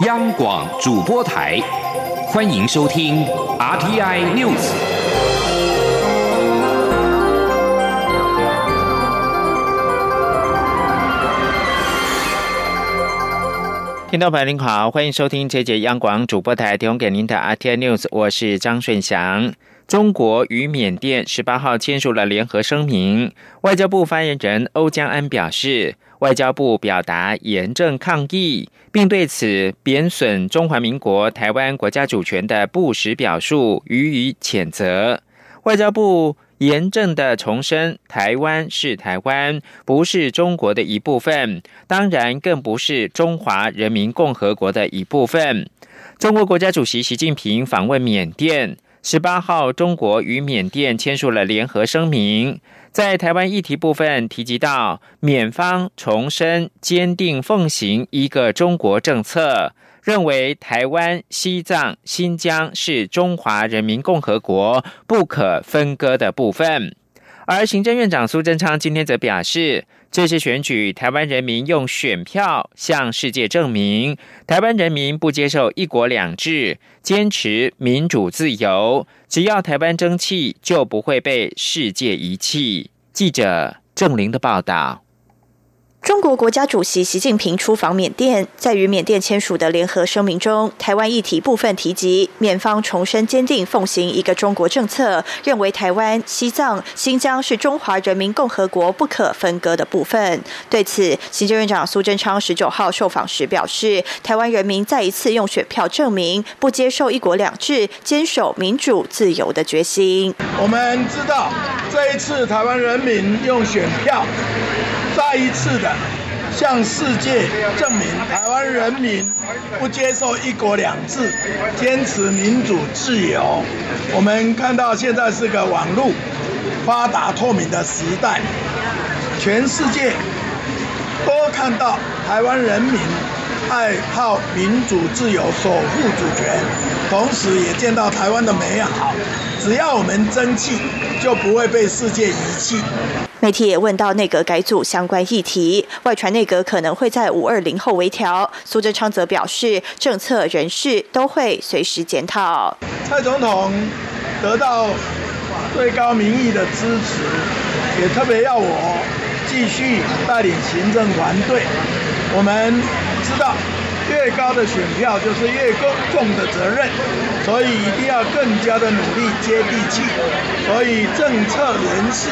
央广主播台，欢迎收听 RTI News。听众朋友您好，欢迎收听这节央广主播台提供给您的 RTI News，我是张顺祥。中国与缅甸十八号签署了联合声明，外交部发言人欧江安表示。外交部表达严正抗议，并对此贬损中华民国台湾国家主权的不实表述予以谴责。外交部严正的重申，台湾是台湾，不是中国的一部分，当然更不是中华人民共和国的一部分。中国国家主席习近平访问缅甸，十八号，中国与缅甸签署了联合声明。在台湾议题部分提及到，缅方重申坚定奉行一个中国政策，认为台湾、西藏、新疆是中华人民共和国不可分割的部分。而行政院长苏贞昌今天则表示，这次选举，台湾人民用选票向世界证明，台湾人民不接受一国两制，坚持民主自由。只要台湾争气，就不会被世界遗弃。记者郑玲的报道。中国国家主席习近平出访缅甸，在与缅甸签署的联合声明中，台湾议题部分提及，缅方重申坚定奉行一个中国政策，认为台湾、西藏、新疆是中华人民共和国不可分割的部分。对此，行政院长苏贞昌十九号受访时表示，台湾人民再一次用选票证明不接受一国两制、坚守民主自由的决心。我们知道，这一次台湾人民用选票。再一次的向世界证明，台湾人民不接受一国两制，坚持民主自由。我们看到现在是个网络发达透明的时代，全世界都看到台湾人民爱好民主自由，守护主权，同时也见到台湾的美好。只要我们争气，就不会被世界遗弃。媒体也问到内阁改组相关议题，外传内阁可能会在五二零后微调。苏贞昌则表示，政策人事都会随时检讨。蔡总统得到最高民意的支持，也特别要我继续带领行政团队。我们知道。越高的选票就是越重重的责任，所以一定要更加的努力接地气。所以政策人事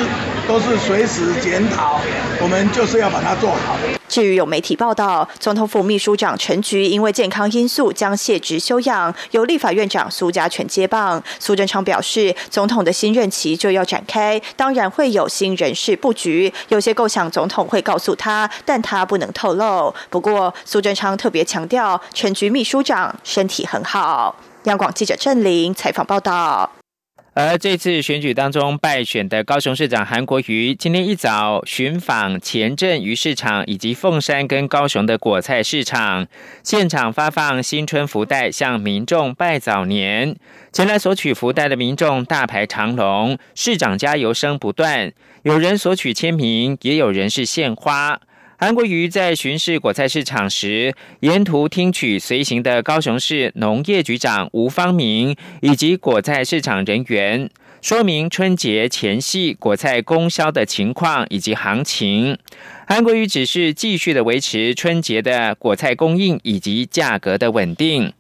都是随时检讨，我们就是要把它做好。至于有媒体报道，总统府秘书长陈菊因为健康因素将卸职休养，由立法院长苏家全接棒。苏贞昌表示，总统的新任期就要展开，当然会有新人事布局，有些构想总统会告诉他，但他不能透露。不过苏贞昌特别强调，陈菊秘书长身体很好。央广记者郑玲采访报道。而这次选举当中败选的高雄市长韩国瑜，今天一早巡访前镇鱼市场以及凤山跟高雄的果菜市场，现场发放新春福袋，向民众拜早年。前来索取福袋的民众大排长龙，市长加油声不断，有人索取签名，也有人是献花。韩国瑜在巡视果菜市场时，沿途听取随行的高雄市农业局长吴方明以及果菜市场人员说明春节前夕果菜供销的情况以及行情。韩国瑜只是继续的维持春节的果菜供应以及价格的稳定。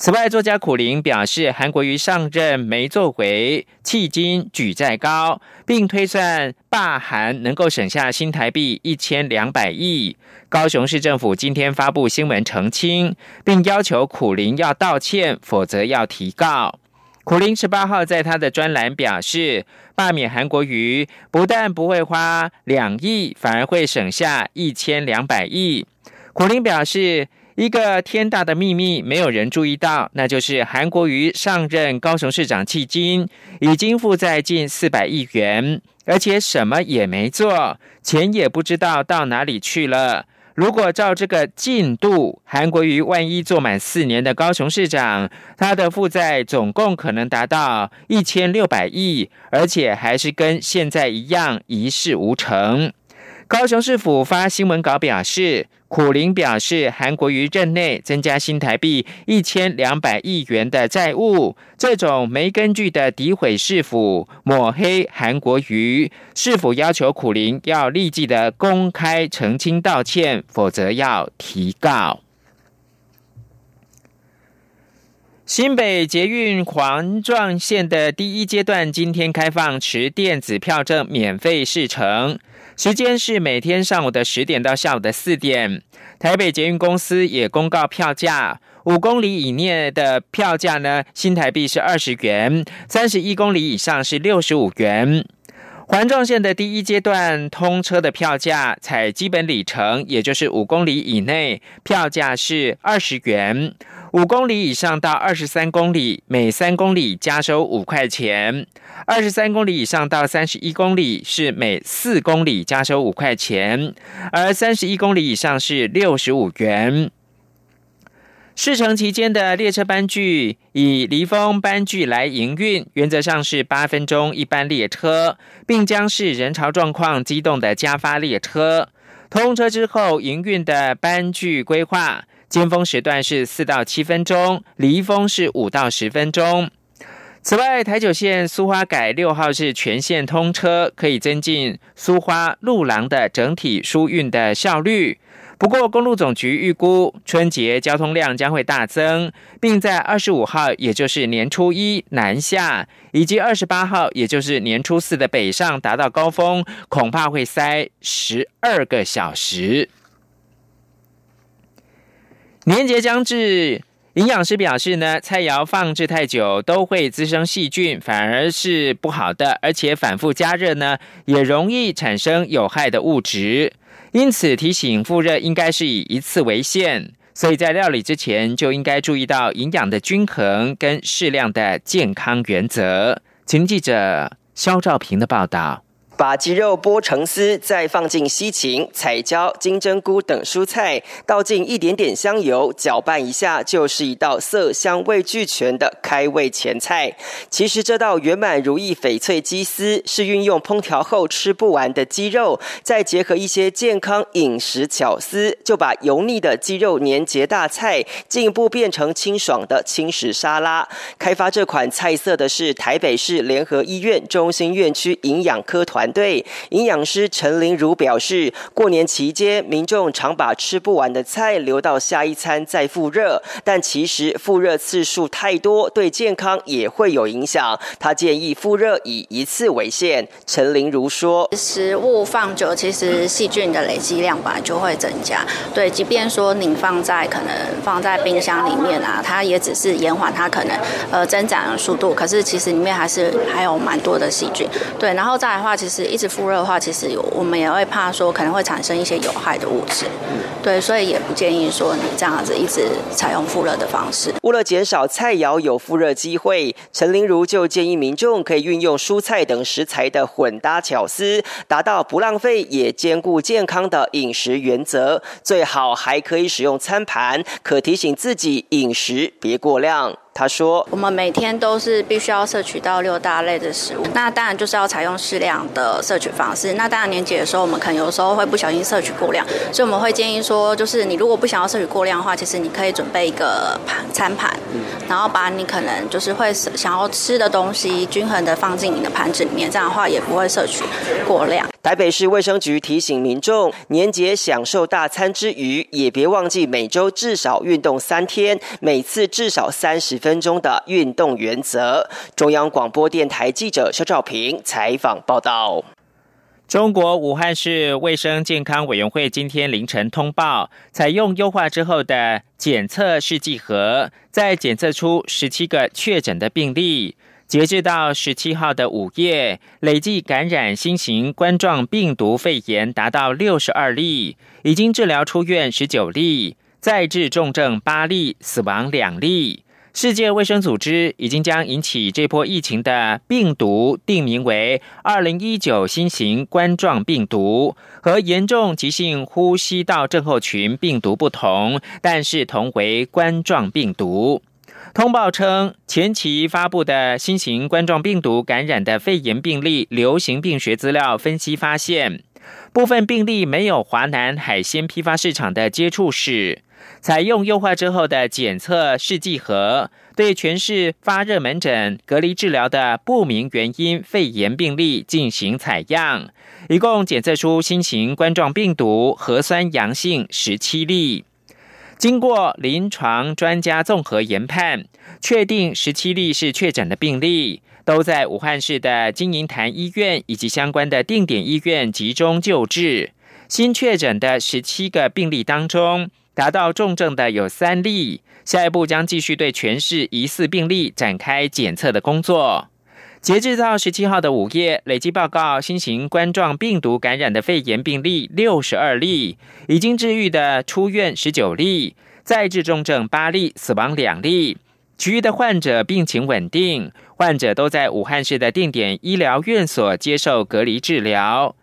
此外，作家苦林表示，韩国瑜上任没作为，迄今举债高，并推算罢韩能够省下新台币一千两百亿。高雄市政府今天发布新闻澄清，并要求苦林要道歉，否则要提告。苦林十八号在他的专栏表示，罢免韩国瑜不但不会花两亿，反而会省下一千两百亿。苦林表示。一个天大的秘密，没有人注意到，那就是韩国瑜上任高雄市长迄今已经负债近四百亿元，而且什么也没做，钱也不知道到哪里去了。如果照这个进度，韩国瑜万一做满四年的高雄市长，他的负债总共可能达到一千六百亿，而且还是跟现在一样一事无成。高雄市府发新闻稿表示。苦林表示，韩国瑜任内增加新台币一千两百亿元的债务，这种没根据的诋毁市府、抹黑韩国瑜，是否要求苦林要立即的公开澄清道歉，否则要提告。新北捷运环状线的第一阶段今天开放持电子票证免费试乘。时间是每天上午的十点到下午的四点。台北捷运公司也公告票价，五公里以内的票价呢，新台币是二十元；三十一公里以上是六十五元。环状线的第一阶段通车的票价，采基本里程，也就是五公里以内，票价是二十元。五公里以上到二十三公里，每三公里加收五块钱；二十三公里以上到三十一公里是每四公里加收五块钱，而三十一公里以上是六十五元。试乘期间的列车班距以离峰班距来营运，原则上是八分钟一班列车，并将是人潮状况机动的加发列车。通车之后营运的班距规划。尖峰时段是四到七分钟，离峰是五到十分钟。此外，台九线苏花改六号是全线通车，可以增进苏花路廊的整体疏运的效率。不过，公路总局预估春节交通量将会大增，并在二十五号，也就是年初一南下，以及二十八号，也就是年初四的北上达到高峰，恐怕会塞十二个小时。年节将至，营养师表示呢，菜肴放置太久都会滋生细菌，反而是不好的，而且反复加热呢，也容易产生有害的物质。因此提醒复热应该是以一次为限，所以在料理之前就应该注意到营养的均衡跟适量的健康原则。请记者肖兆平的报道。把鸡肉剥成丝，再放进西芹、彩椒、金针菇等蔬菜，倒进一点点香油，搅拌一下，就是一道色香味俱全的开胃前菜。其实这道圆满如意翡翠鸡丝，是运用烹调后吃不完的鸡肉，再结合一些健康饮食巧思，就把油腻的鸡肉粘结大菜进一步变成清爽的轻食沙拉。开发这款菜色的是台北市联合医院中心院区营养科团。对营养师陈玲如表示，过年期间民众常把吃不完的菜留到下一餐再复热，但其实复热次数太多，对健康也会有影响。他建议复热以一次为限。陈玲如说：“食物放久，其实细菌的累积量本来就会增加。对，即便说你放在可能放在冰箱里面啊，它也只是延缓它可能呃增长的速度，可是其实里面还是还有蛮多的细菌。对，然后再来的话，其实。一直复热的话，其实有我们也会怕说可能会产生一些有害的物质，对，所以也不建议说你这样子一直采用复热的方式。为了减少菜肴有复热机会，陈玲如就建议民众可以运用蔬菜等食材的混搭巧思，达到不浪费也兼顾健康的饮食原则。最好还可以使用餐盘，可提醒自己饮食别过量。他说：“我们每天都是必须要摄取到六大类的食物，那当然就是要采用适量的摄取方式。那当然年节的时候，我们可能有时候会不小心摄取过量，所以我们会建议说，就是你如果不想要摄取过量的话，其实你可以准备一个盘餐盘，然后把你可能就是会想要吃的东西均衡的放进你的盘子里面，这样的话也不会摄取过量。”台北市卫生局提醒民众，年节享受大餐之余，也别忘记每周至少运动三天，每次至少三十分分钟的运动原则。中央广播电台记者肖照平采访报道。中国武汉市卫生健康委员会今天凌晨通报，采用优化之后的检测试剂盒，在检测出十七个确诊的病例。截至到十七号的午夜，累计感染新型冠状病毒肺炎达到六十二例，已经治疗出院十九例，再治重症八例，死亡两例。世界卫生组织已经将引起这波疫情的病毒定名为二零一九新型冠状病毒，和严重急性呼吸道症候群病毒不同，但是同为冠状病毒。通报称，前期发布的新型冠状病毒感染的肺炎病例流行病学资料分析发现，部分病例没有华南海鲜批发市场的接触史。采用优化之后的检测试剂盒，对全市发热门诊隔离治疗的不明原因肺炎病例进行采样，一共检测出新型冠状病毒核酸阳性十七例。经过临床专家综合研判，确定十七例是确诊的病例，都在武汉市的金银潭医院以及相关的定点医院集中救治。新确诊的十七个病例当中，达到重症的有三例，下一步将继续对全市疑似病例展开检测的工作。截至到十七号的午夜，累计报告新型冠状病毒感染的肺炎病例六十二例，已经治愈的出院十九例，再治重症八例，死亡两例，其余的患者病情稳定，患者都在武汉市的定点医疗院所接受隔离治疗。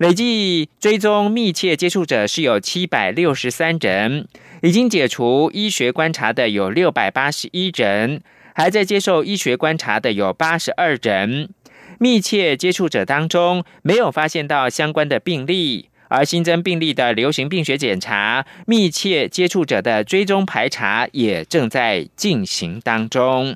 累计追踪密切接触者是有七百六十三人，已经解除医学观察的有六百八十一人，还在接受医学观察的有八十二人。密切接触者当中没有发现到相关的病例，而新增病例的流行病学检查、密切接触者的追踪排查也正在进行当中。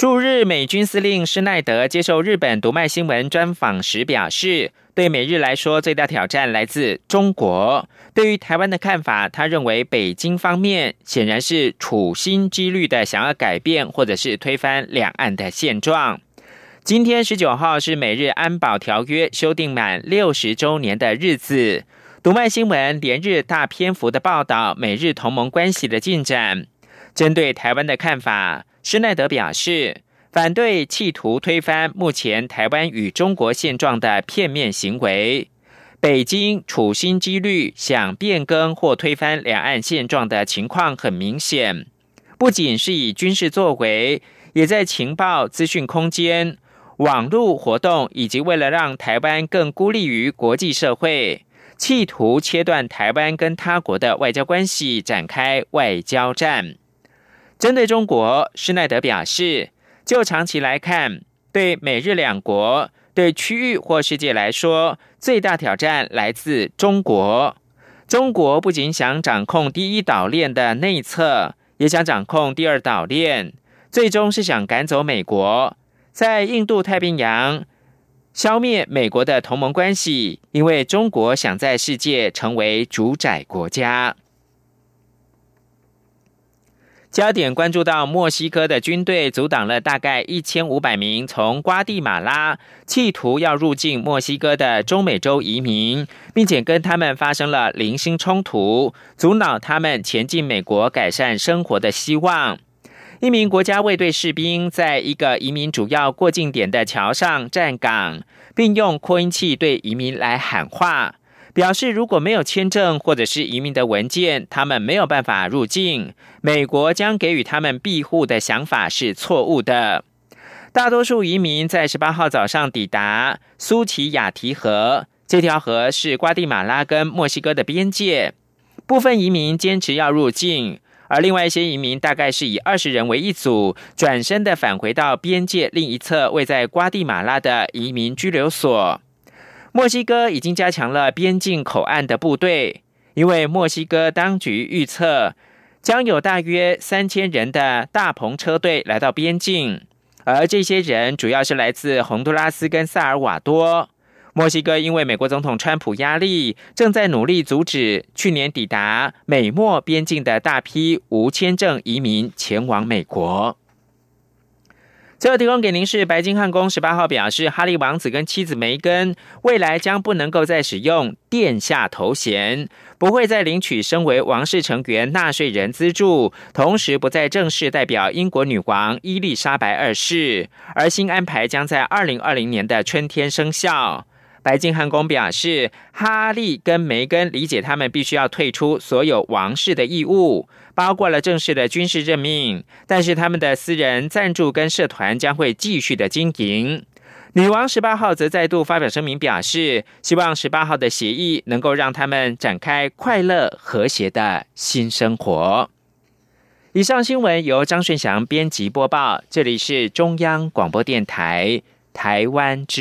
驻日美军司令施奈德接受日本读卖新闻专访时表示，对美日来说，最大挑战来自中国。对于台湾的看法，他认为北京方面显然是处心积虑的想要改变或者是推翻两岸的现状。今天十九号是美日安保条约修订满六十周年的日子，读卖新闻连日大篇幅的报道美日同盟关系的进展，针对台湾的看法。施耐德表示，反对企图推翻目前台湾与中国现状的片面行为。北京处心积虑想变更或推翻两岸现状的情况很明显，不仅是以军事作为，也在情报、资讯空间、网络活动，以及为了让台湾更孤立于国际社会，企图切断台湾跟他国的外交关系，展开外交战。针对中国，施耐德表示，就长期来看，对美日两国、对区域或世界来说，最大挑战来自中国。中国不仅想掌控第一岛链的内侧，也想掌控第二岛链，最终是想赶走美国，在印度太平洋消灭美国的同盟关系，因为中国想在世界成为主宰国家。焦点关注到墨西哥的军队阻挡了大概一千五百名从瓜地马拉企图要入境墨西哥的中美洲移民，并且跟他们发生了零星冲突，阻挠他们前进美国改善生活的希望。一名国家卫队士兵在一个移民主要过境点的桥上站岗，并用扩音器对移民来喊话。表示，如果没有签证或者是移民的文件，他们没有办法入境。美国将给予他们庇护的想法是错误的。大多数移民在十八号早上抵达苏奇亚提河，这条河是瓜地马拉跟墨西哥的边界。部分移民坚持要入境，而另外一些移民大概是以二十人为一组，转身的返回到边界另一侧位在瓜地马拉的移民拘留所。墨西哥已经加强了边境口岸的部队，因为墨西哥当局预测将有大约三千人的大篷车队来到边境，而这些人主要是来自洪都拉斯跟萨尔瓦多。墨西哥因为美国总统川普压力，正在努力阻止去年抵达美墨边境的大批无签证移民前往美国。最后提供给您是白金汉宫十八号表示，哈利王子跟妻子梅根未来将不能够再使用殿下头衔，不会再领取身为王室成员纳税人资助，同时不再正式代表英国女王伊丽莎白二世，而新安排将在二零二零年的春天生效。白金汉宫表示，哈利跟梅根理解他们必须要退出所有王室的义务，包括了正式的军事任命，但是他们的私人赞助跟社团将会继续的经营。女王十八号则再度发表声明，表示希望十八号的协议能够让他们展开快乐和谐的新生活。以上新闻由张顺祥编辑播报，这里是中央广播电台台湾之。